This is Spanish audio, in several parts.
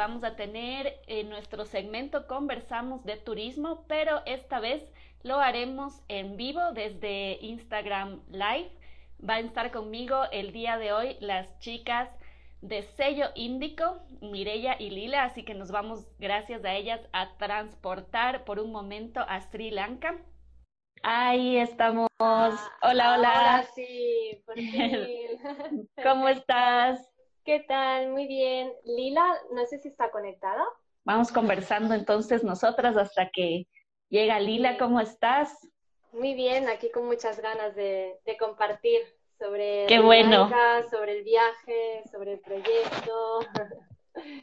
Vamos a tener en nuestro segmento Conversamos de Turismo, pero esta vez lo haremos en vivo desde Instagram Live. Va a estar conmigo el día de hoy las chicas de sello Índico, Mirella y Lila, así que nos vamos, gracias a ellas, a transportar por un momento a Sri Lanka. Ahí estamos. hola, hola. Hola, sí, por ¿Cómo estás? ¿Qué tal? Muy bien. Lila, no sé si está conectada. Vamos conversando entonces nosotras hasta que llega Lila. ¿Cómo estás? Muy bien, aquí con muchas ganas de, compartir sobre Qué bueno. sobre el viaje, sobre el proyecto.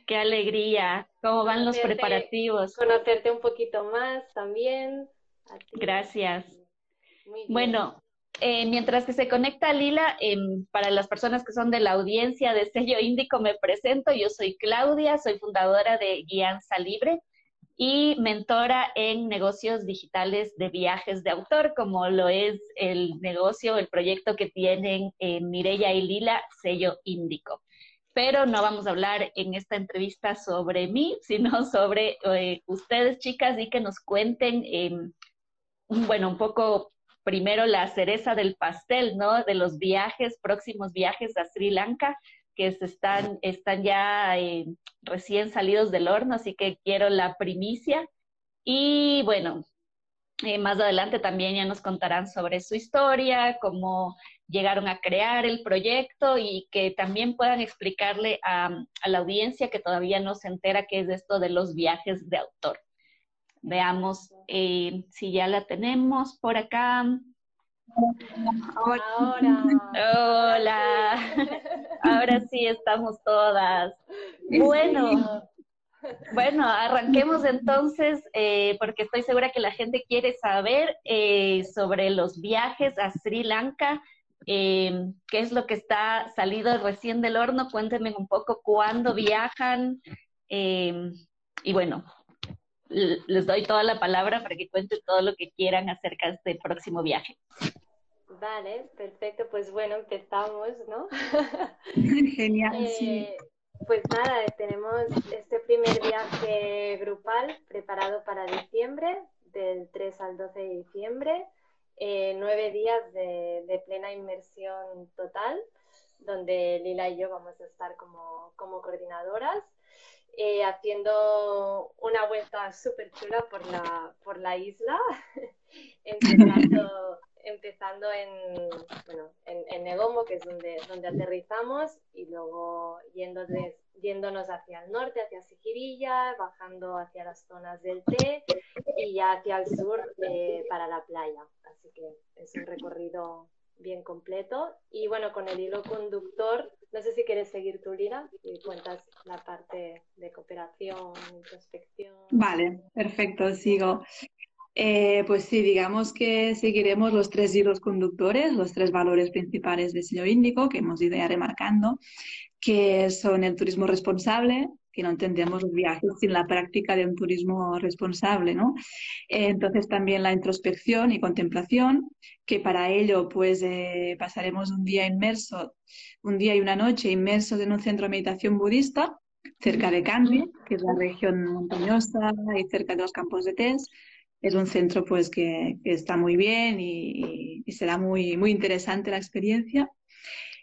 Qué alegría. ¿Cómo van los preparativos? Conocerte un poquito más también. Gracias. Bueno, eh, mientras que se conecta Lila, em, para las personas que son de la audiencia de Sello Índico, me presento. Yo soy Claudia, soy fundadora de Guianza Libre y mentora en negocios digitales de viajes de autor, como lo es el negocio, el proyecto que tienen eh, y Lila, Sello Índico. Pero no vamos a hablar en esta entrevista sobre mí, sino sobre eh, ustedes, chicas, y que nos cuenten, em, bueno, un poco primero la cereza del pastel, ¿no? De los viajes, próximos viajes a Sri Lanka, que están, están ya eh, recién salidos del horno, así que quiero la primicia. Y bueno, eh, más adelante también ya nos contarán sobre su historia, cómo llegaron a crear el proyecto y que también puedan explicarle a, a la audiencia que todavía no se entera qué es esto de los viajes de autor. Veamos eh, si ya la tenemos por acá. Ahora. Hola. Ahora sí estamos todas. Bueno. Bueno, arranquemos entonces, eh, porque estoy segura que la gente quiere saber eh, sobre los viajes a Sri Lanka, qué es lo que está salido recién del horno, cuéntenme un poco cuándo viajan y bueno, les doy toda la palabra para que cuenten todo lo que quieran acerca de este próximo viaje. Vale, perfecto. Pues bueno, empezamos, ¿no? Genial, sí. Eh, pues nada, tenemos este primer viaje grupal preparado para diciembre, del 3 al 12 de diciembre, eh, nueve días de, de, plena inmersión total, donde Lila y yo vamos a estar como, como coordinadoras. Eh, haciendo una vuelta súper chula por la, por la isla, empezando, empezando en, bueno, en, en, Negomo, que es donde, aterrizamos, y luego yendo yéndonos hacia el norte, hacia Sigirilla, bajando hacia las zonas del té y ya hacia el sur eh, para la playa. Así que es un recorrido bien completo. Y bueno, con el hilo conductor, no sé si quieres seguir tu Lira y cuentas la parte de cooperación, introspección. Vale, perfecto, sigo. Eh, pues sí, digamos que seguiremos los tres hilos conductores, los tres valores principales de sello índico que hemos ido ya remarcando, que son el turismo responsable, que no entendemos los viajes sin la práctica de un turismo responsable, ¿no? entonces también la introspección y contemplación, que para ello pues eh, pasaremos un día inmerso, un día y una noche inmersos en un centro de meditación budista cerca de Kandy, que es la región montañosa y cerca de los campos de Tess. Es un centro pues que, está muy bien y, y será muy, muy interesante la experiencia.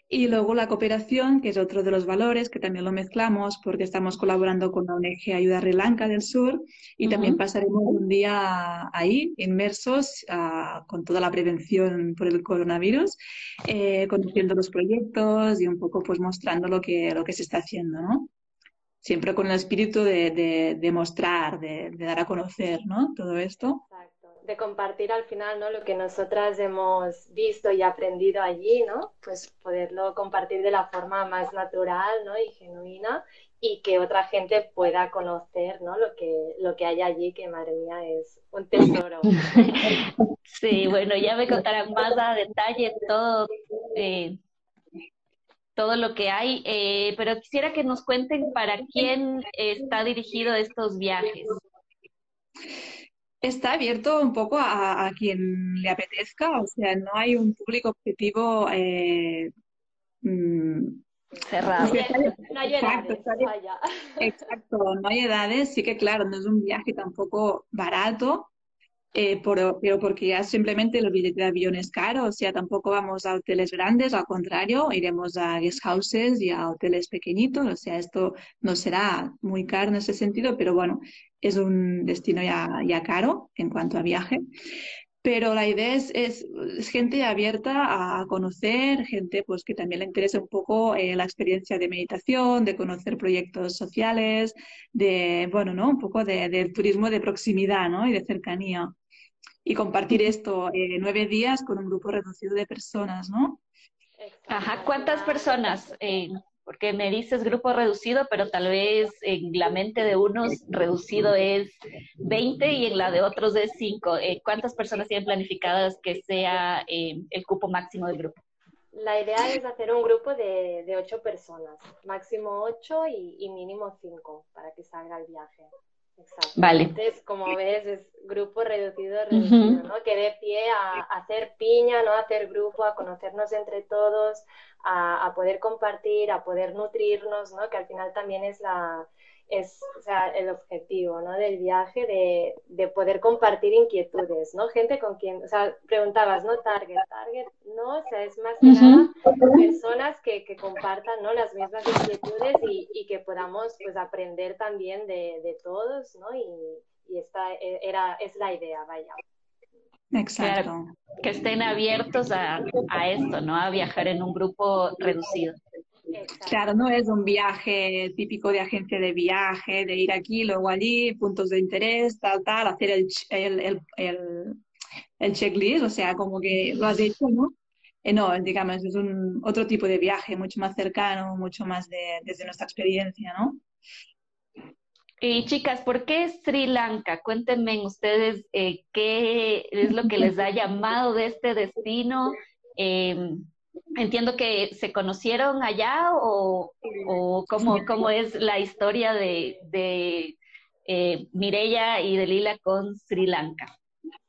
Y luego la cooperación, que es otro de los valores, que también lo mezclamos porque estamos colaborando con la ONG Ayuda Sri Lanka del Sur y también pasaremos un día ahí, inmersos, ah, con toda la prevención por el coronavirus, eh, conociendo los proyectos y un poco pues mostrando lo que, lo que se está haciendo, ¿no? Siempre con el espíritu de, de, mostrar, de, de, dar a conocer, ¿no? Todo esto de compartir al final, ¿no? Lo que nosotras hemos visto y aprendido allí, ¿no? Pues poderlo compartir de la forma más natural, ¿no? Y genuina y que otra gente pueda conocer ¿no? lo, que, lo que hay allí, que madre mía es un tesoro. Sí, bueno, ya me contarán más a detalle todo, eh, todo lo que hay, eh, pero quisiera que nos cuenten para quién está dirigido estos viajes. Está abierto un poco a, quien le apetezca, o sea, no hay un público objetivo eh, mm, cerrado. No hay edades, exacto, no hay edades, sí que claro, no es un viaje tampoco barato, eh, pero porque ya simplemente el billete de avión es caro, o sea, tampoco vamos a hoteles grandes, al contrario, iremos a guest houses y a hoteles pequeñitos, o sea, esto no será muy caro en ese sentido, pero bueno, es un destino ya, ya caro en cuanto a viaje. Pero la idea es, es, gente abierta a conocer, gente pues que también le interesa un poco eh, la experiencia de meditación, de conocer proyectos sociales, de, bueno, ¿no? Un poco de, del turismo de proximidad, ¿no? Y de cercanía. Y compartir esto eh, nueve días con un grupo reducido de personas, ¿no? Ajá, ¿cuántas personas? Eh, porque me dices grupo reducido, pero tal vez en la mente de unos reducido es 20 y en la de otros es 5. Eh, ¿Cuántas personas tienen planificadas que sea eh, el cupo máximo del grupo? La idea es hacer un grupo de, de 8 personas, máximo 8 y, y mínimo 5 para que salga el viaje. Exacto. Vale. Entonces, como ves, es grupo reducido, reducido, ¿no? Que dé pie a, hacer piña, ¿no? A hacer grupo, a conocernos entre todos, a, a, poder compartir, a poder nutrirnos, ¿no? Que al final también es la, es o sea, el objetivo ¿no? del viaje, de, de, poder compartir inquietudes, ¿no? Gente con quien, o sea, preguntabas, ¿no? Target, target, no, o sea, es más que nada personas que, que, compartan, ¿no? Las mismas inquietudes y, y, que podamos, pues, aprender también de, de todos, ¿no? Y, y esta e, era, es la idea, vaya. Exacto. Que estén abiertos a, a esto, ¿no? A viajar en un grupo reducido. Claro, no es un viaje típico de agencia de viaje, de ir aquí, luego allí, puntos de interés, tal, tal, hacer el, el, el, el checklist, o sea, como que lo has hecho, ¿no? Eh, no, digamos, es un otro tipo de viaje, mucho más cercano, mucho más de, desde nuestra experiencia, ¿no? Y chicas, ¿por qué Sri Lanka? Cuéntenme ustedes eh, qué es lo que les ha llamado de este destino. Eh, entiendo que se conocieron allá o, o cómo, cómo, es la historia de, de eh, Mireya y de Lila con Sri Lanka.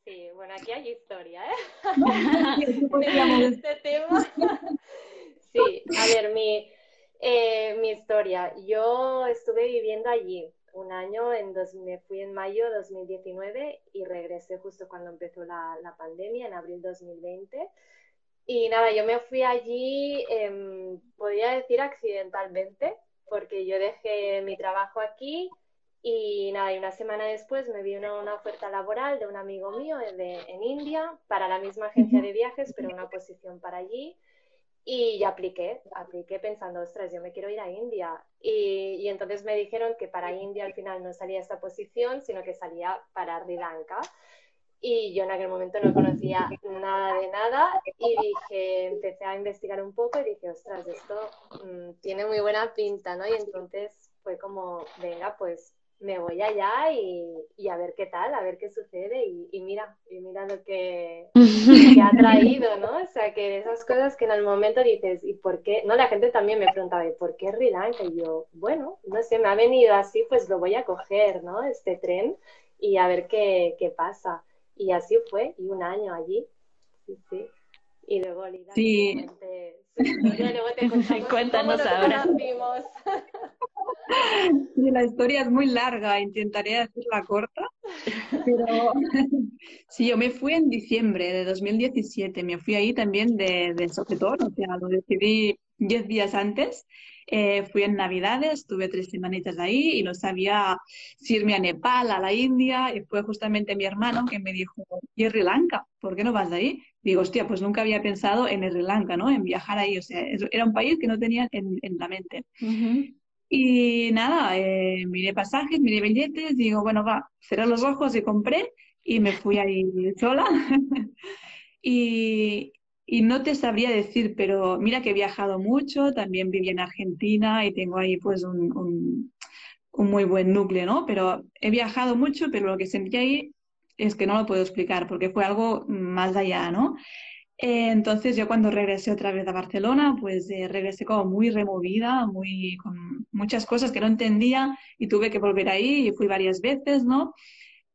Sí, bueno, aquí hay historia, ¿eh? este tema. sí, a ver, mi, eh, mi historia. Yo estuve viviendo allí un año, en dos, me fui en mayo de 2019 y regresé justo cuando empezó la, la pandemia, en abril 2020. Y nada, yo me fui allí, eh, podría decir accidentalmente, porque yo dejé mi trabajo aquí y nada, y una semana después me vi una, una oferta laboral de un amigo mío de, en India para la misma agencia de viajes, pero una posición para allí. Y ya apliqué, apliqué pensando, ostras, yo me quiero ir a India. Y, y, entonces me dijeron que para India al final no salía esta posición, sino que salía para Sri Lanka y yo en aquel momento no conocía nada de nada y dije, empecé a investigar un poco y dije, ostras, esto mmm, tiene muy buena pinta, ¿no? Y entonces fue como, venga, pues me voy allá y, a ver qué tal, a ver qué sucede y, mira, y mira lo que, ha traído, ¿no? O sea, que esas cosas que en el momento dices, ¿y por qué? No, la gente también me preguntaba, ¿y por qué Sri? Y yo, bueno, no sé, me ha venido así, pues lo voy a coger, ¿no? Este tren y a ver qué, qué pasa. Y así fue, y un año allí. Sí, sí. Y luego Lida, sí. luego te contamos Cuéntanos cómo ahora. Sí, la historia es muy larga, intentaré hacerla corta. Pero sí, yo me fui en diciembre de 2017, me fui ahí también de, de sopetón, o sea, lo decidí diez días antes eh, fui en Navidades, estuve tres semanitas ahí y no sabía si irme a Nepal, a la India, y fue justamente mi hermano que me dijo, ¿y Sri Lanka? ¿Por qué no vas de ahí? Digo, hostia, pues nunca había pensado en Sri Lanka, ¿no? En viajar ahí, o sea, era un país que no tenía en, en la mente. Uh -huh. Y nada, eh, miré pasajes, miré billetes, digo, bueno, va, cerré los ojos y compré y me fui ahí sola. y, y no te sabría decir, pero mira que he viajado mucho, también viví en Argentina y tengo ahí pues un, muy buen núcleo, ¿no? Pero he viajado mucho, pero lo que sentí ahí es que no lo puedo explicar porque fue algo más allá, ¿no? Eh, entonces yo cuando regresé otra vez a Barcelona, pues eh, regresé como muy removida, muy con muchas cosas que no entendía y tuve que volver ahí y fui varias veces, ¿no?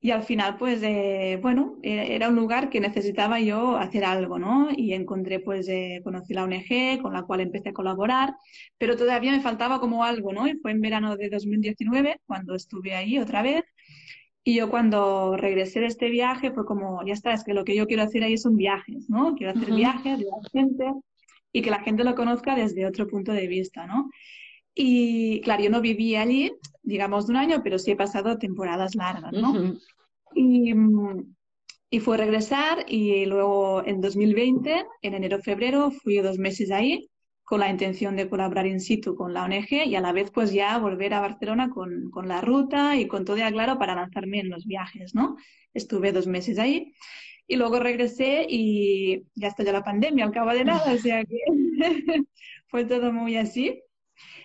Y al final, pues, eh, bueno, era un lugar que necesitaba yo hacer algo, ¿no? Y encontré, pues, conocí la ONG con la cual empecé a colaborar, pero todavía me faltaba como algo, ¿no? Y fue en verano de 2019 cuando estuve ahí otra vez y yo cuando regresé de este viaje fue como, ya está, es que lo que yo quiero hacer ahí son viajes, ¿no? Quiero hacer viajes de la gente y que la gente lo conozca desde otro punto de vista, ¿no? Y claro, yo no viví allí, digamos, de un año, pero sí he pasado temporadas largas, ¿no? y, y fue regresar y luego en 2020, en enero-febrero, fui dos meses ahí con la intención de colaborar in situ con la ONG y a la vez pues ya volver a Barcelona con, con la ruta y con todo ya claro para lanzarme en los viajes, ¿no? Estuve dos meses ahí y luego regresé y ya estalló la pandemia al cabo de nada, o sea que fue todo muy así.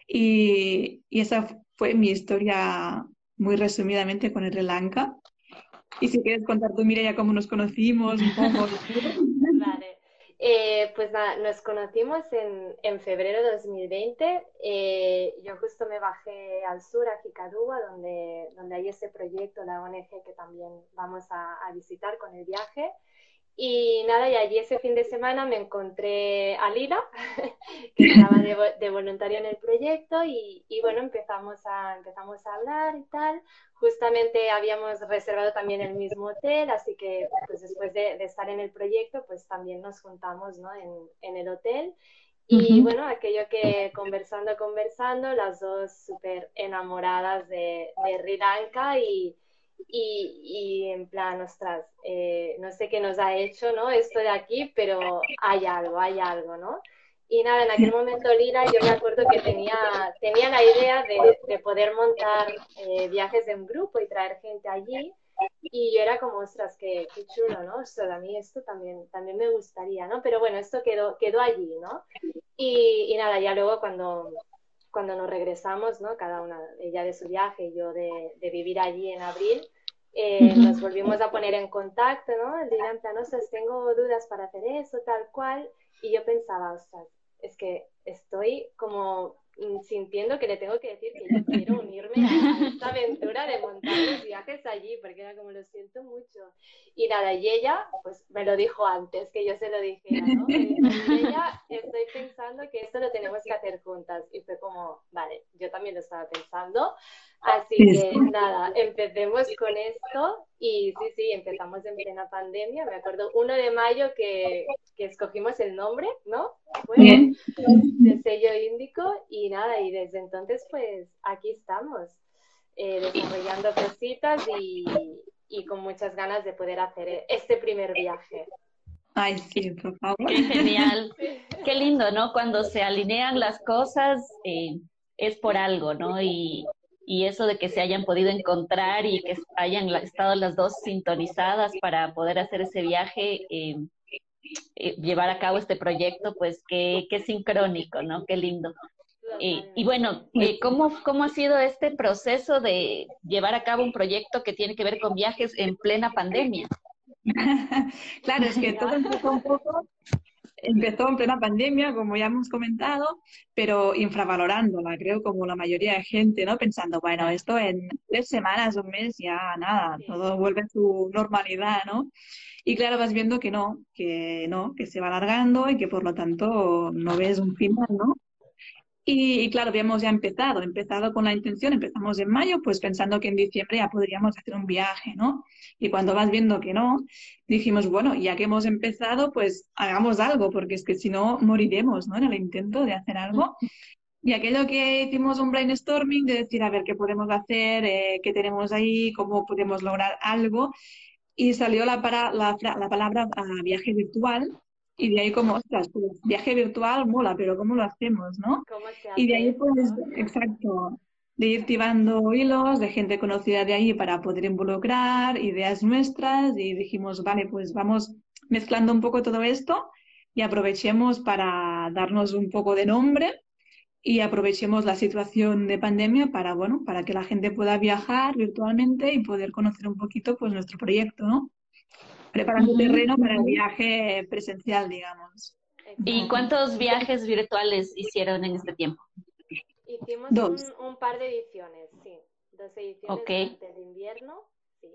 Y, y, esa fue mi historia muy resumidamente con el Lanka. Y si quieres contar tú, ya cómo nos conocimos, un. Vale. Eh, pues nada, nos conocimos en, en febrero de 2020. Eh, yo justo me bajé al sur, a Jicadúa, donde, donde hay ese proyecto, la ONG, que también vamos a, a visitar con el viaje. Y nada, y allí ese fin de semana me encontré a Lila, que estaba de, de voluntario en el proyecto, y, y, bueno, empezamos a, empezamos a hablar y tal. Justamente habíamos reservado también el mismo hotel, así que pues después de, de estar en el proyecto, pues también nos juntamos ¿no? en, en el hotel. Y bueno, aquello que conversando, conversando, las dos súper enamoradas de, de Sri Lanka y y, y, en plan, ostras, eh, no sé qué nos ha hecho, ¿no? Esto de aquí, pero hay algo, hay algo, ¿no? Y nada, en aquel momento Lira, yo me acuerdo que tenía, tenía la idea de, de poder montar eh, viajes en grupo y traer gente allí. Y yo era como, ostras, qué, qué chulo, ¿no? A mí esto también, también me gustaría, ¿no? Pero bueno, esto quedó, quedó allí, ¿no? Y, y nada, ya luego cuando, cuando nos regresamos, ¿no? Cada una, ella de su viaje y yo de, de vivir allí en abril, eh, nos volvimos a poner en contacto, ¿no? El día en plan, tengo dudas para hacer eso, tal cual. Y yo pensaba, ostras, es que estoy como sintiendo que le tengo que decir que yo quiero unirme a esta aventura de montar los viajes allí, porque era como lo siento mucho. Y nada, y ella, pues me lo dijo antes que yo se lo dijera, ¿no? Y ella, estoy pensando que esto lo tenemos que hacer juntas. Y fue como, vale, yo también lo estaba pensando. Así que nada, empecemos con esto y sí, sí, empezamos en plena pandemia. Me acuerdo 1 de mayo que, que escogimos el nombre, ¿no? Fue de sello índico y nada, y desde entonces pues aquí estamos eh, desarrollando cositas y, y con muchas ganas de poder hacer este primer viaje. Ay, sí, por favor. Qué genial. Qué lindo, ¿no? Cuando se alinean las cosas eh, es por algo, ¿no? Y, y eso de que se hayan podido encontrar y que hayan estado las dos sintonizadas para poder hacer ese viaje, eh, eh, llevar a cabo este proyecto, pues qué, qué sincrónico, ¿no? Qué lindo. Eh, y bueno, ¿cómo, ¿cómo ha sido este proceso de llevar a cabo un proyecto que tiene que ver con viajes en plena pandemia? claro, es que todo empezó un poco empezó en plena pandemia, como ya hemos comentado, pero infravalorándola, creo, como la mayoría de gente, ¿no? Pensando, bueno, esto en tres semanas, un mes, ya nada, todo vuelve a su normalidad, ¿no? Y claro, vas viendo que no, que no, que se va alargando y que por lo tanto no ves un final, ¿no? Y, claro, habíamos ya empezado, empezado con la intención, empezamos en mayo, pues pensando que en diciembre ya podríamos hacer un viaje, ¿no? Y cuando vas viendo que no, dijimos, bueno, ya que hemos empezado, pues hagamos algo, porque es que si no, moriremos, ¿no? En el intento de hacer algo. Y aquello que hicimos un brainstorming de decir, a ver, qué podemos hacer, eh, qué tenemos ahí, cómo podemos lograr algo. Y salió la, para, la, la palabra uh, viaje virtual, y de ahí como, ostras, pues viaje virtual mola, pero ¿cómo lo hacemos, no? y de ahí pues, exacto, de ir tibando hilos de gente conocida de ahí para poder involucrar ideas nuestras y dijimos, vale, pues vamos mezclando un poco todo esto y aprovechemos para darnos un poco de nombre y aprovechemos la situación de pandemia para, bueno, para que la gente pueda viajar virtualmente y poder conocer un poquito pues nuestro proyecto, ¿no? Preparando terreno para el viaje presencial, digamos. ¿Y cuántos viajes virtuales hicieron en este tiempo? Hicimos Un, par de ediciones, sí. Dos ediciones okay. de invierno, sí.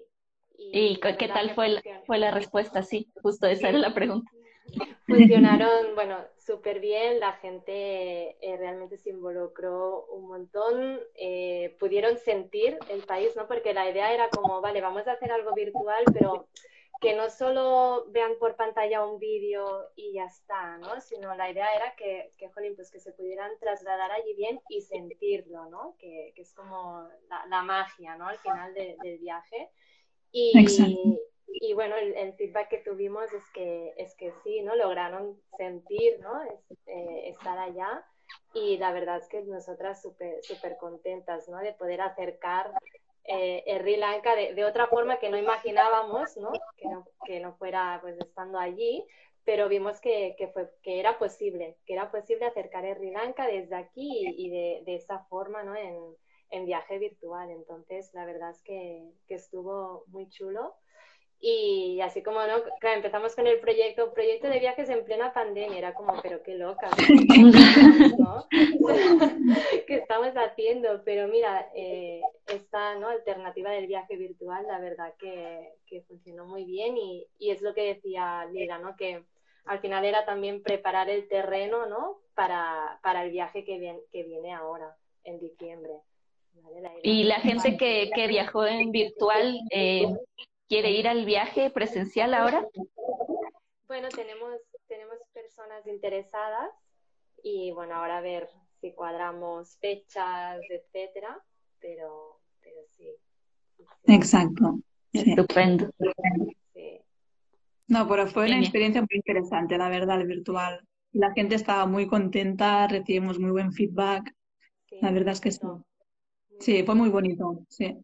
¿Y, qué tal fue la, fue la respuesta? Sí, justo esa era la pregunta. Funcionaron, bueno, súper bien, la gente eh, realmente se involucró un montón, eh, pudieron sentir el país, ¿no? Porque la idea era como, vale, vamos a hacer algo virtual, pero que no solo vean por pantalla un vídeo y ya está, ¿no? Sino la idea era que, que, jolín, pues que se pudieran trasladar allí bien y sentirlo, ¿no? Que, que es como la, magia, ¿no? Al final del viaje. Y, y bueno, el, feedback que tuvimos es que, es que sí, ¿no? Lograron sentir, ¿no? Eh, estar allá y la verdad es que nosotras súper super contentas, ¿no? De poder acercar eh, Sri Lanka de, de, otra forma que no imaginábamos, ¿no? Que no, que no fuera pues estando allí, pero vimos que, que, fue, que era posible, que era posible acercar a Sri Lanka desde aquí y, de, de, esa forma, ¿no? En, en viaje virtual. Entonces, la verdad es que, que estuvo muy chulo. Y así como, ¿no? Claro, empezamos con el proyecto, proyecto de viajes en plena pandemia, era como, pero qué loca, ¿no? ¿Qué estamos haciendo? Pero mira, eh, esta ¿no? alternativa del viaje virtual, la verdad que, que funcionó muy bien y, y, es lo que decía Lila, ¿no? Que al final era también preparar el terreno, ¿no? Para, para el viaje que, viene, que viene ahora, en diciembre. Y la gente que, que viajó en virtual, eh, quiere ir al viaje presencial ahora? Bueno, tenemos, tenemos personas interesadas y bueno, ahora a ver si cuadramos fechas, etcétera, pero, pero sí. Exacto. Estupendo. No, pero fue una experiencia muy interesante, la verdad, el virtual. La gente estaba muy contenta, recibimos muy buen feedback. la verdad es que sí. Sí, fue muy bonito, sí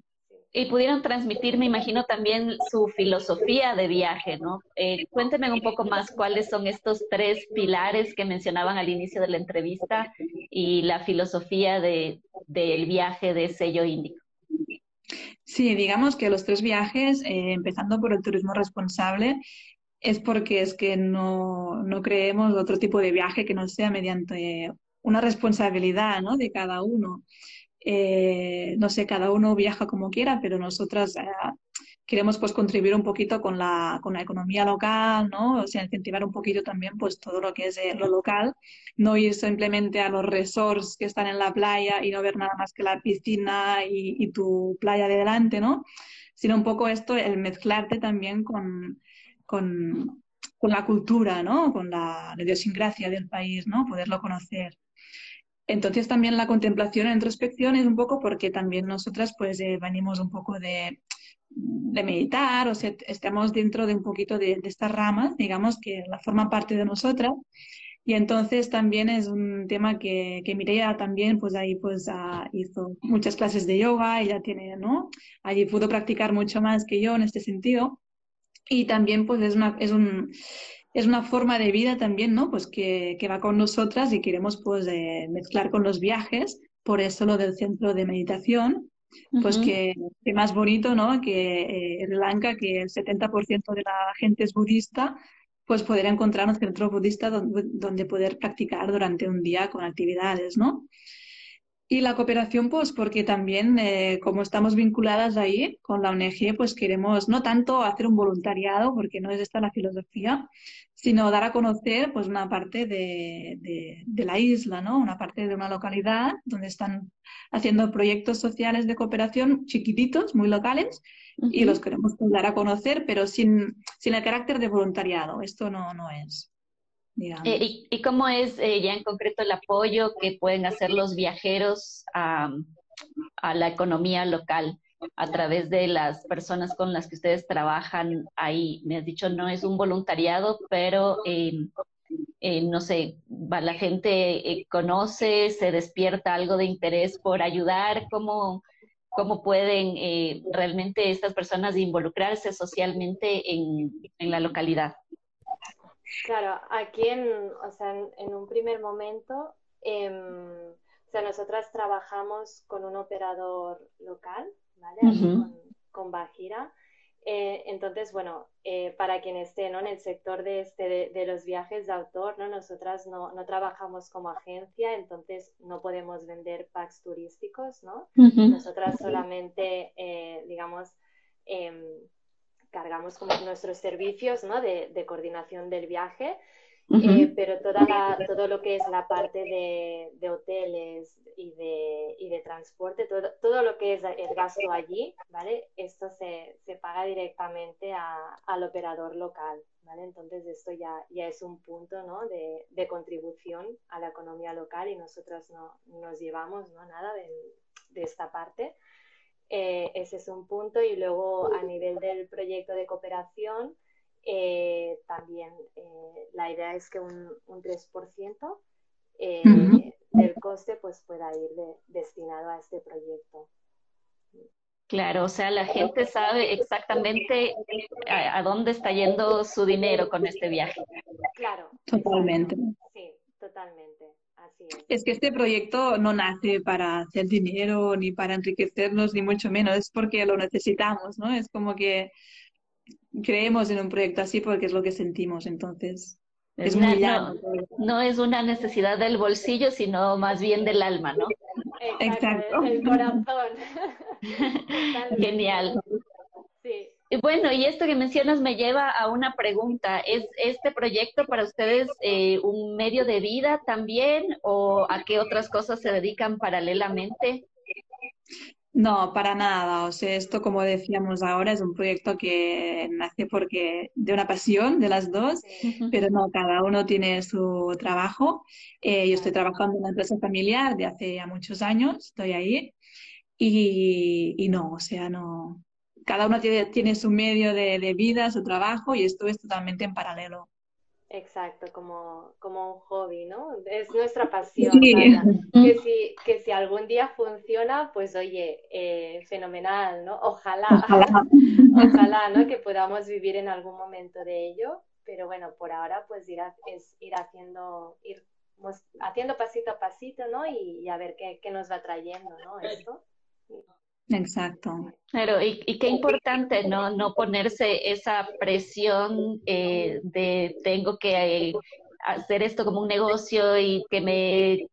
y pudieron transmitir, me imagino, también su filosofía de viaje, ¿no? Eh, cuéntenme un poco más cuáles son estos tres pilares que mencionaban al inicio de la entrevista y la filosofía de, del viaje de sello índico. Sí, digamos que los tres viajes, eh, empezando por el turismo responsable, es porque es que no, no creemos otro tipo de viaje que no sea mediante una responsabilidad ¿no? de cada uno. Eh, no sé, cada uno viaja como quiera, pero nosotras eh, queremos pues contribuir un poquito con la, con la economía local, ¿no? O incentivar un poquito también pues todo lo que es eh, lo local, no ir simplemente a los resorts que están en la playa y no ver nada más que la piscina y, tu playa de delante, ¿no? Sino un poco esto, el mezclarte también con, con, con la cultura, ¿no? Con la idiosincrasia del país, ¿no? Poderlo conocer. Entonces también la contemplación e introspección es un poco porque también nosotras pues eh, venimos un poco de, de, meditar, o sea, estamos dentro de un poquito de, estas ramas, digamos, que la forma parte de nosotras. Y entonces también es un tema que, que Mireia también, pues ahí pues ah, hizo muchas clases de yoga, ella tiene, ¿no? Allí pudo practicar mucho más que yo en este sentido. Y también pues es, una, es un es una forma de vida también, ¿no? Pues que, que va con nosotras y queremos pues eh, mezclar con los viajes, por eso lo del centro de meditación, pues que, que, más bonito, ¿no? Que en eh, Lanka, que el 70% de la gente es budista, pues poder encontrar un centro budista donde, donde poder practicar durante un día con actividades, ¿no? Y la cooperación, pues porque también, eh, como estamos vinculadas ahí con la ONG, pues queremos no tanto hacer un voluntariado, porque no es esta la filosofía, sino dar a conocer pues una parte de, de, la isla, ¿no? Una parte de una localidad donde están haciendo proyectos sociales de cooperación chiquititos, muy locales, y los queremos dar a conocer, pero sin, sin el carácter de voluntariado. Esto no, no es. Eh, y, cómo es eh, ya en concreto el apoyo que pueden hacer los viajeros a, la economía local a través de las personas con las que ustedes trabajan ahí? Me has dicho, no es un voluntariado, pero eh, no sé, la gente conoce, se despierta algo de interés por ayudar, ¿cómo, cómo pueden realmente estas personas involucrarse socialmente en, en la localidad? Claro, aquí en, o sea, en, un primer momento, em, o sea, nosotras trabajamos con un operador local, ¿vale? con, con Bajira. Eh, entonces, bueno, eh, para quien esté ¿no? en el sector de, este, de, los viajes de autor, ¿no? nosotras no, no, trabajamos como agencia, entonces no podemos vender packs turísticos, ¿no? Nosotras solamente, eh, digamos, em, cargamos como nuestros servicios ¿no? de, de coordinación del viaje eh, pero toda la, todo lo que es la parte de, de hoteles y de, y de transporte, todo, todo, lo que es el gasto allí, ¿vale? Esto se, se paga directamente a, al operador local, ¿vale? Entonces esto ya, ya es un punto, ¿no? De, de contribución a la economía local y nosotros no nos llevamos, ¿no? Nada de, de esta parte. Eh, ese es un punto y luego a nivel del proyecto de cooperación, eh, también eh, la idea es que un, un 3% eh, del coste pues pueda ir destinado a este proyecto. Claro, o sea, la gente sabe exactamente a, dónde está yendo su dinero con este viaje. Claro. Totalmente. Sí, totalmente. Así es. es que este proyecto no nace para hacer dinero ni para enriquecernos, ni mucho menos, es porque lo necesitamos, ¿no? Es como que creemos en un proyecto así porque es lo que sentimos, entonces es muy no, no, es una necesidad del bolsillo, sino más bien del alma, ¿no? Exacto. El corazón. Genial. Y bueno, y esto que mencionas me lleva a una pregunta. ¿Es este proyecto para ustedes eh, un medio de vida también o a qué otras cosas se dedican paralelamente? No, para nada. O sea, esto, como decíamos ahora, es un proyecto que nace porque de una pasión de las dos, pero no, cada uno tiene su trabajo. Eh, yo estoy trabajando en una empresa familiar de hace ya muchos años, estoy ahí, y, y no, o sea, no. Cada uno tiene, tiene su medio de, de vida, su trabajo, y esto es totalmente en paralelo. Exacto, como, como un hobby, ¿no? Es nuestra pasión. Que, si, que si algún día funciona, pues oye, eh, fenomenal, ¿no? Ojalá, ojalá, ¿no? Que podamos vivir en algún momento de ello, pero bueno, por ahora pues ir es ir haciendo, ir haciendo pasito a pasito, ¿no? Y, a ver qué, qué, nos va trayendo, ¿no? Esto. Exacto. Claro, y, qué importante no, no ponerse esa presión eh, de tengo que eh, hacer esto como un negocio y que me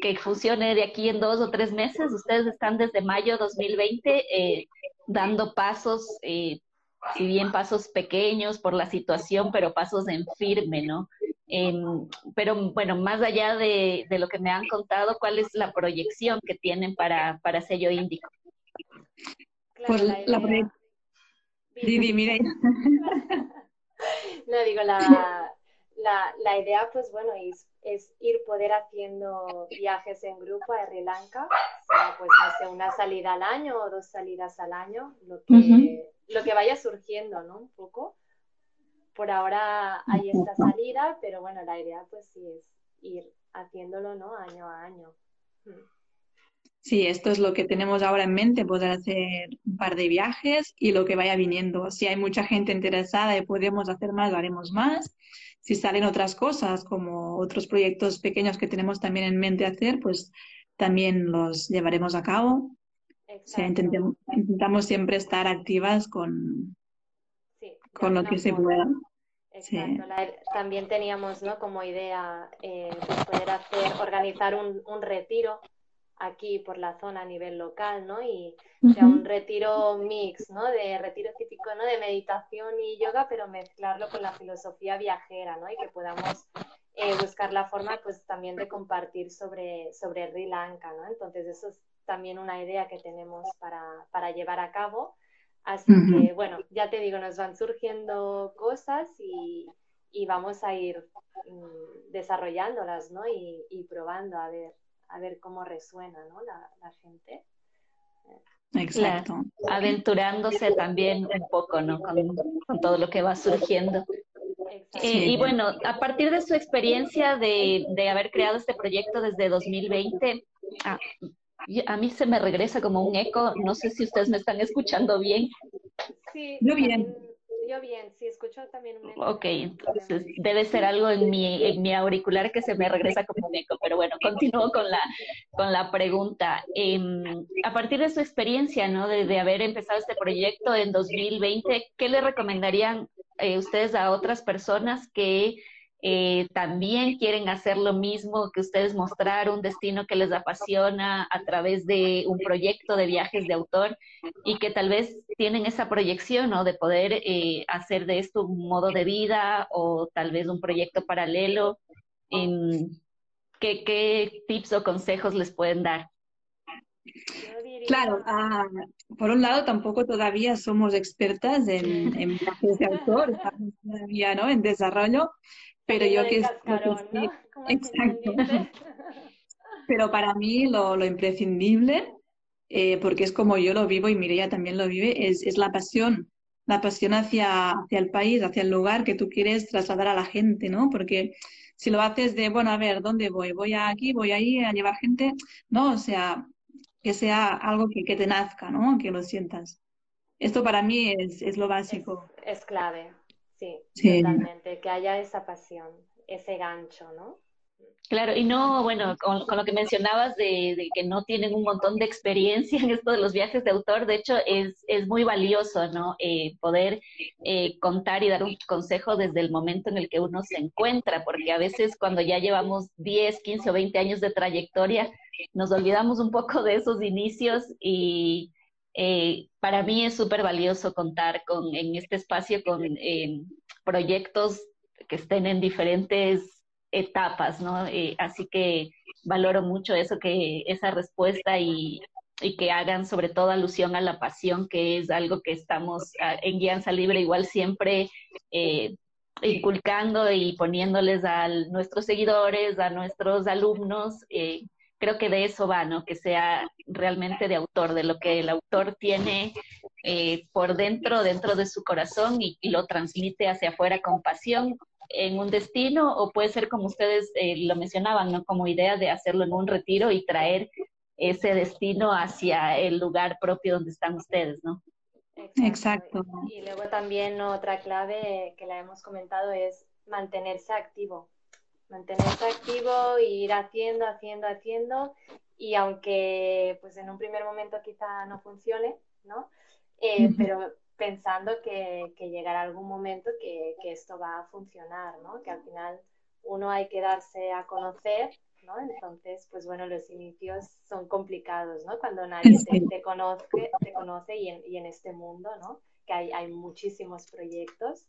que funcione de aquí en dos o tres meses. Ustedes están desde mayo 2020 eh, dando pasos, si bien pasos pequeños por la situación, pero pasos en firme, ¿no? Em, pero bueno, más allá de, de, lo que me han contado, ¿cuál es la proyección que tienen para, para Sello Índico? Pues la, la Didi, mire. no, digo, la, la, la, idea, pues bueno, es, es, ir poder haciendo viajes en grupo a Sri Lanka, pues no sé, una salida al año o dos salidas al año, lo que, lo que vaya surgiendo, ¿no? Un poco. Por ahora hay esta salida, pero bueno, la idea pues sí es ir haciéndolo, ¿no? Año a año. Mm. Sí, esto es lo que tenemos ahora en mente, poder hacer un par de viajes y lo que vaya viniendo. Si hay mucha gente interesada y podemos hacer más, lo haremos más. Si salen otras cosas, como otros proyectos pequeños que tenemos también en mente hacer, pues también los llevaremos a cabo. intentamos, siempre estar activas con, con lo que se pueda. Exacto. también teníamos ¿no? como idea eh, poder hacer, organizar un, un retiro aquí por la zona a nivel local, ¿no? Y sea un retiro mix, ¿no? De retiro típico, ¿no? De meditación y yoga, pero mezclarlo con la filosofía viajera, ¿no? Y que podamos eh, buscar la forma, pues, también de compartir sobre, sobre Sri Lanka, ¿no? Entonces, eso es también una idea que tenemos para, para llevar a cabo. Así que, bueno, ya te digo, nos van surgiendo cosas y, y vamos a ir mm, desarrollándolas, ¿no? Y, y probando a ver a ver cómo resuena ¿no? la, gente. Exacto. aventurándose también un poco, ¿no? Con, todo lo que va surgiendo. Eh, y bueno, a partir de su experiencia de, de haber creado este proyecto desde 2020, a, a, mí se me regresa como un eco, no sé si ustedes me están escuchando bien. Sí, Muy bien. Yo bien, sí, escucho también un eco. Ok, entonces debe ser algo en mi, en mi auricular que se me regresa como un eco, pero bueno, continúo con la, con la pregunta. Em, a partir de su experiencia, ¿no? De, de, haber empezado este proyecto en 2020, ¿qué le recomendarían eh, ustedes a otras personas que eh, también quieren hacer lo mismo que ustedes, mostrar un destino que les apasiona a través de un proyecto de viajes de autor y que tal vez tienen esa proyección ¿no? de poder eh, hacer de esto un modo de vida o tal vez un proyecto paralelo. ¿qué, ¿Qué tips o consejos les pueden dar? Claro, ah, por un lado tampoco todavía somos expertas en, en de autor, estamos todavía ¿no? en desarrollo, pero yo que... Exacto. Pero para mí lo, lo imprescindible, eh, porque es como yo lo vivo y Mireia también lo vive, es, es la pasión, la pasión hacia, hacia el país, hacia el lugar que tú quieres trasladar a la gente, ¿no? Porque si lo haces de, bueno, a ver, ¿dónde voy? ¿Voy aquí? ¿Voy ahí a llevar gente? No, o sea, que sea algo que, que te nazca, ¿no? Que lo sientas. Esto para mí es, es lo básico. es clave. Sí, totalmente, que haya esa pasión, ese gancho, ¿no? Claro, y no, bueno, con, lo que mencionabas de, que no tienen un montón de experiencia en esto de los viajes de autor, de hecho es, es muy valioso, ¿no? Eh, poder eh, contar y dar un consejo desde el momento en el que uno se encuentra, porque a veces cuando ya llevamos 10, 15 o 20 años de trayectoria, nos olvidamos un poco de esos inicios y eh, para mí es súper valioso contar con, en este espacio con eh, proyectos que estén en diferentes etapas, ¿no? Eh, así que valoro mucho eso, que esa respuesta y, y, que hagan sobre todo alusión a la pasión, que es algo que estamos en Guianza Libre igual siempre inculcando y poniéndoles a nuestros seguidores, a nuestros alumnos, creo que de eso va, ¿no? Que sea realmente de autor, de lo que el autor tiene eh, por dentro, dentro de su corazón y, lo transmite hacia afuera con pasión en un destino o puede ser como ustedes eh, lo mencionaban, ¿no? Como idea de hacerlo en un retiro y traer ese destino hacia el lugar propio donde están ustedes, ¿no? Exacto. Y luego también otra clave que la hemos comentado es mantenerse activo mantenerse activo ir haciendo, haciendo, haciendo y aunque pues en un primer momento quizá no funcione, ¿no? Eh, pero pensando que, que, llegará algún momento que, que, esto va a funcionar, ¿no? Que al final uno hay que darse a conocer, ¿no? Entonces, pues bueno, los inicios son complicados, ¿no? Cuando nadie te, conoce, te conoce y en, y en, este mundo, ¿no? Que hay, hay muchísimos proyectos.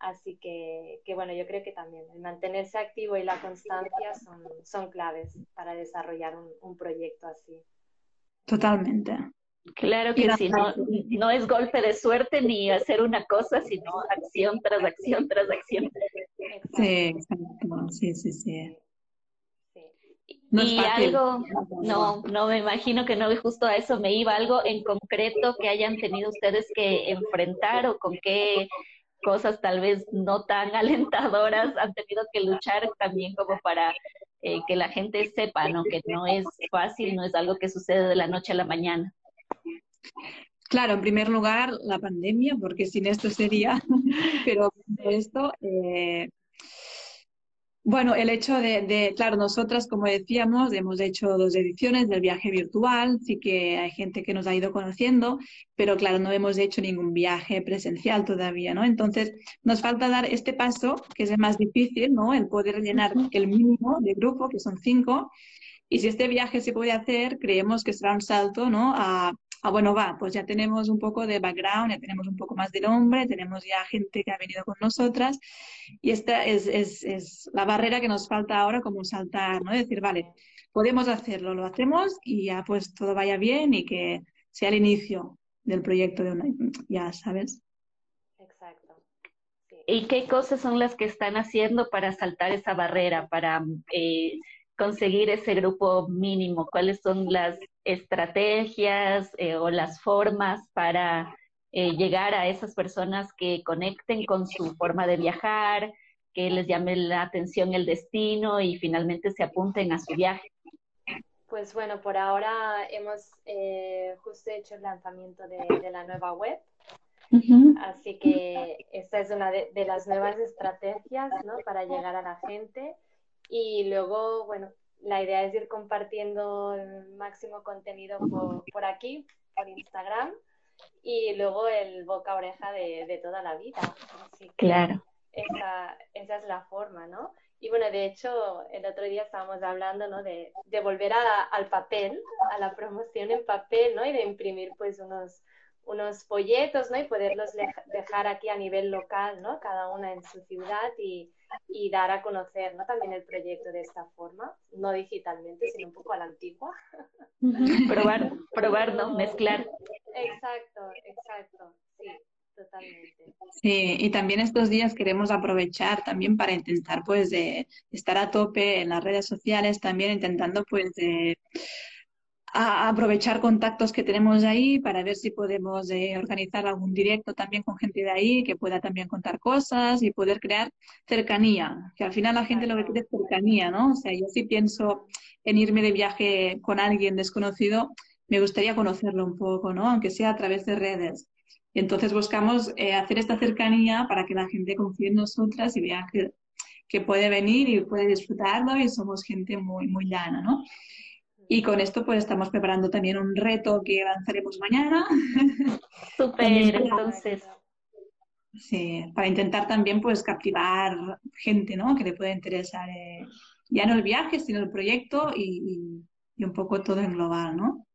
Así que, que, bueno, yo creo que también el mantenerse activo y la constancia son, son claves para desarrollar un, un proyecto así. Totalmente. Claro que sí, no, no es golpe de suerte ni hacer una cosa, sino acción tras acción tras acción. Sí, exacto. Sí, sí, sí. y algo, no, no me imagino que no, justo a eso me iba, algo en concreto que hayan tenido ustedes que enfrentar o con qué cosas tal vez no tan alentadoras han tenido que luchar también como para eh, que la gente sepa, ¿no? Que no es fácil, no es algo que sucede de la noche a la mañana. Claro, en primer lugar, la pandemia, porque sin esto sería, pero esto, eh, bueno, el hecho de, claro, nosotras, como decíamos, hemos hecho dos ediciones del viaje virtual, sí que hay gente que nos ha ido conociendo, pero claro, no hemos hecho ningún viaje presencial todavía, ¿no? Entonces, nos falta dar este paso, que es el más difícil, ¿no? El poder llenar el mínimo de grupo, que son cinco, y si este viaje se puede hacer, creemos que será un salto, ¿no? A, ah, bueno, va, pues ya tenemos un poco de background, ya tenemos un poco más de nombre, tenemos ya gente que ha venido con nosotras y esta es, la barrera que nos falta ahora como saltar, ¿no? Decir, vale, podemos hacerlo, lo hacemos y ya pues todo vaya bien y que sea el inicio del proyecto de una, ya sabes. Exacto. ¿Y qué cosas son las que están haciendo para saltar esa barrera, para eh, conseguir ese grupo mínimo? ¿Cuáles son las estrategias eh, o las formas para eh, llegar a esas personas que conecten con su forma de viajar, que les llame la atención el destino y finalmente se apunten a su viaje? Pues bueno, por ahora hemos eh, justo hecho el lanzamiento de, la nueva web. Así que esta es una de, las nuevas estrategias ¿no? para llegar a la gente. Y luego, bueno, la idea es ir compartiendo el máximo contenido por, por aquí, por Instagram, y luego el boca a oreja de, de toda la vida. Así que claro. Esa, esa es la forma, ¿no? Y bueno, de hecho, el otro día estábamos hablando, ¿no? De, de volver a, al papel, a la promoción en papel, ¿no? Y de imprimir, pues, unos, unos folletos, ¿no? Y poderlos dejar aquí a nivel local, ¿no? Cada una en su ciudad y, y dar a conocer, ¿no? También el proyecto de esta forma, no digitalmente, sino un poco a la antigua. probar, probar, ¿no? Mezclar. Exacto, exacto, sí. Totalmente. Sí, y también estos días queremos aprovechar también para intentar pues de estar a tope en las redes sociales, también intentando pues de a aprovechar contactos que tenemos ahí para ver si podemos eh, organizar algún directo también con gente de ahí que pueda también contar cosas y poder crear cercanía, que al final la gente lo que quiere es cercanía, ¿no? O sea, yo sí pienso en irme de viaje con alguien desconocido, me gustaría conocerlo un poco, ¿no? Aunque sea a través de redes. Y entonces buscamos eh, hacer esta cercanía para que la gente confíe en nosotras y vea que, que puede venir y puede disfrutarlo y somos gente muy, muy llana, ¿no? Y con esto pues estamos preparando también un reto que lanzaremos mañana. Súper, entonces. Sí, para intentar también pues captivar gente, ¿no? Que le pueda interesar eh, ya no el viaje, sino el proyecto y, y, un poco todo en global, ¿no?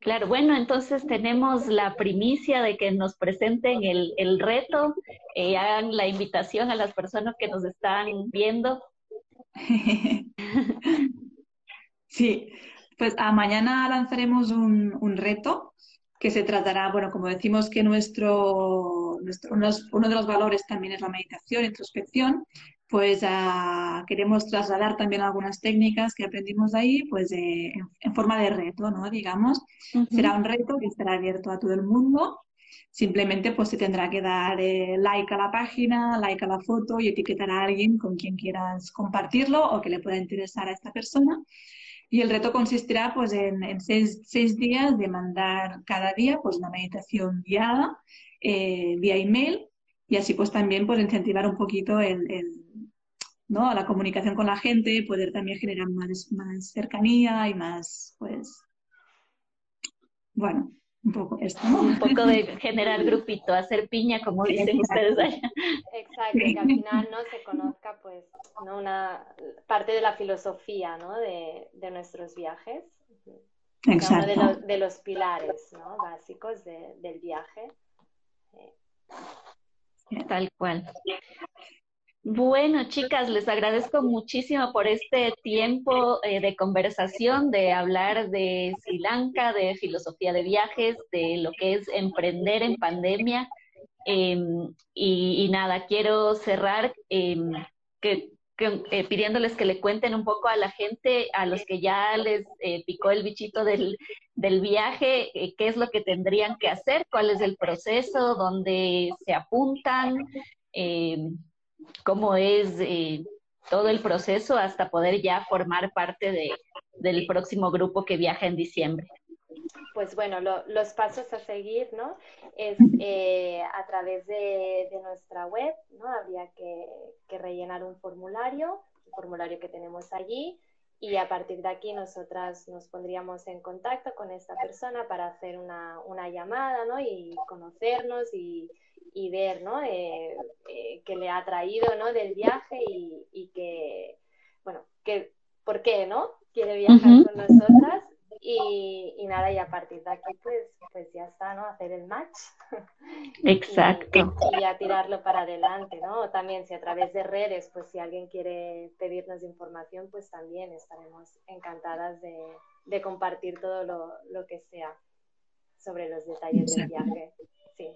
Claro, bueno, entonces tenemos la primicia de que nos presenten el, el reto, eh, hagan la invitación a las personas que nos están viendo. Sí, pues a mañana lanzaremos un, un, reto que se tratará, bueno, como decimos que nuestro, nuestro uno de los valores también es la meditación, introspección, pues uh, queremos trasladar también algunas técnicas que aprendimos ahí, pues en, en, forma de reto, ¿no? Digamos, será un reto que estará abierto a todo el mundo. Simplemente pues se tendrá que dar eh, like a la página, like a la foto y etiquetar a alguien con quien quieras compartirlo o que le pueda interesar a esta persona. Y el reto consistirá pues, en, seis, días de mandar cada día pues, una meditación guiada eh, vía email y así pues también pues, incentivar un poquito el, ¿no? la comunicación con la gente, poder también generar más, más cercanía y más, pues, bueno, un poco esto, Un poco de generar grupito, hacer piña, como dicen ustedes allá. Exacto, que al final no se conozca, pues, ¿no? una parte de la filosofía, ¿no? De, de nuestros viajes. Exacto. Uno de los, de los pilares, ¿no? Básicos de, del viaje. Tal cual. Bueno, chicas, les agradezco muchísimo por este tiempo eh, de conversación, de hablar de Sri Lanka, de filosofía de viajes, de lo que es emprender en pandemia. Em, y, nada, quiero cerrar em, eh, pidiéndoles que le cuenten un poco a la gente, a los que ya les eh, picó el bichito del, del viaje, qué es lo que tendrían que hacer, cuál es el proceso, dónde se apuntan. Cómo es eh, todo el proceso hasta poder ya formar parte de, del próximo grupo que viaja en diciembre. Pues bueno, los pasos a seguir, ¿no? Es eh, a través de, nuestra web, ¿no? Habría que, rellenar un formulario, un formulario que tenemos allí, y a partir de aquí nosotras nos pondríamos en contacto con esta persona para hacer una, una llamada, ¿no? Y conocernos y, y ver, ¿no? Eh, eh, que le ha traído, ¿no? Del viaje y, y, que, bueno, que, ¿por qué, no? Quiere viajar con nosotras y, y, nada, y a partir de aquí, pues, pues ya está, ¿no? Hacer el match. Exacto. y, a tirarlo para adelante, ¿no? También si a través de redes, pues si alguien quiere pedirnos información, pues también estaremos encantadas de, de compartir todo lo, lo que sea sobre los detalles del viaje. Sí.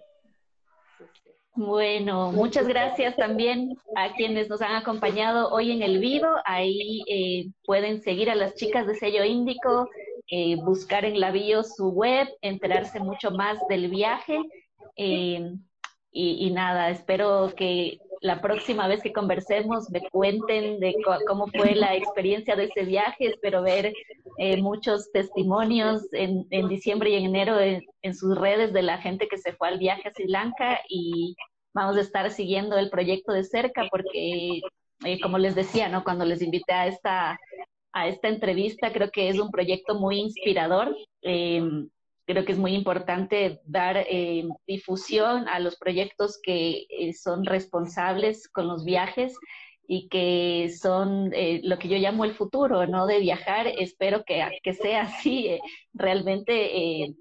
Bueno, muchas gracias también a quienes nos han acompañado hoy en el vivo. Ahí eh, pueden seguir a las chicas de sello índico, eh, buscar en la bio su web, enterarse mucho más del viaje. Eh, y, nada, espero que la próxima vez que conversemos me cuenten de cómo fue la experiencia de ese viaje. Espero ver eh, muchos testimonios en, en, diciembre y en enero en, sus redes de la gente que se fue al viaje a Sri Lanka y vamos a estar siguiendo el proyecto de cerca porque, como les decía, ¿no? cuando les invité a esta, a esta entrevista, creo que es un proyecto muy inspirador. Eh, creo que es muy importante dar eh, difusión a los proyectos que eh, son responsables con los viajes y que son lo que yo llamo el futuro, ¿no? De viajar. Espero que, que sea así realmente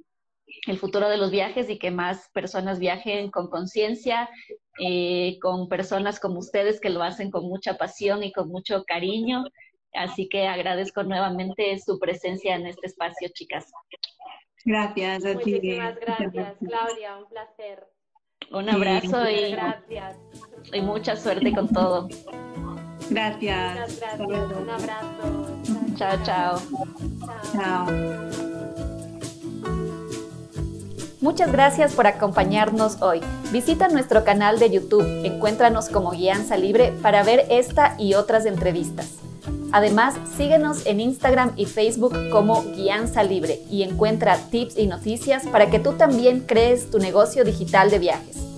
el futuro de los viajes y que más personas viajen con conciencia, con personas como ustedes que lo hacen con mucha pasión y con mucho cariño. Así que agradezco nuevamente su presencia en este espacio, chicas. Gracias a ti. Muchísimas gracias, Claudia, un placer. Un abrazo y, gracias. y mucha suerte con todo. Gracias. gracias. Un abrazo. Chao, chao. Chao. Muchas gracias por acompañarnos hoy. Visita nuestro canal de YouTube, encuéntranos como Guianza Libre para ver esta y otras entrevistas. Además, síguenos en Instagram y Facebook como Guianza Libre y encuentra tips y noticias para que tú también crees tu negocio digital de viajes.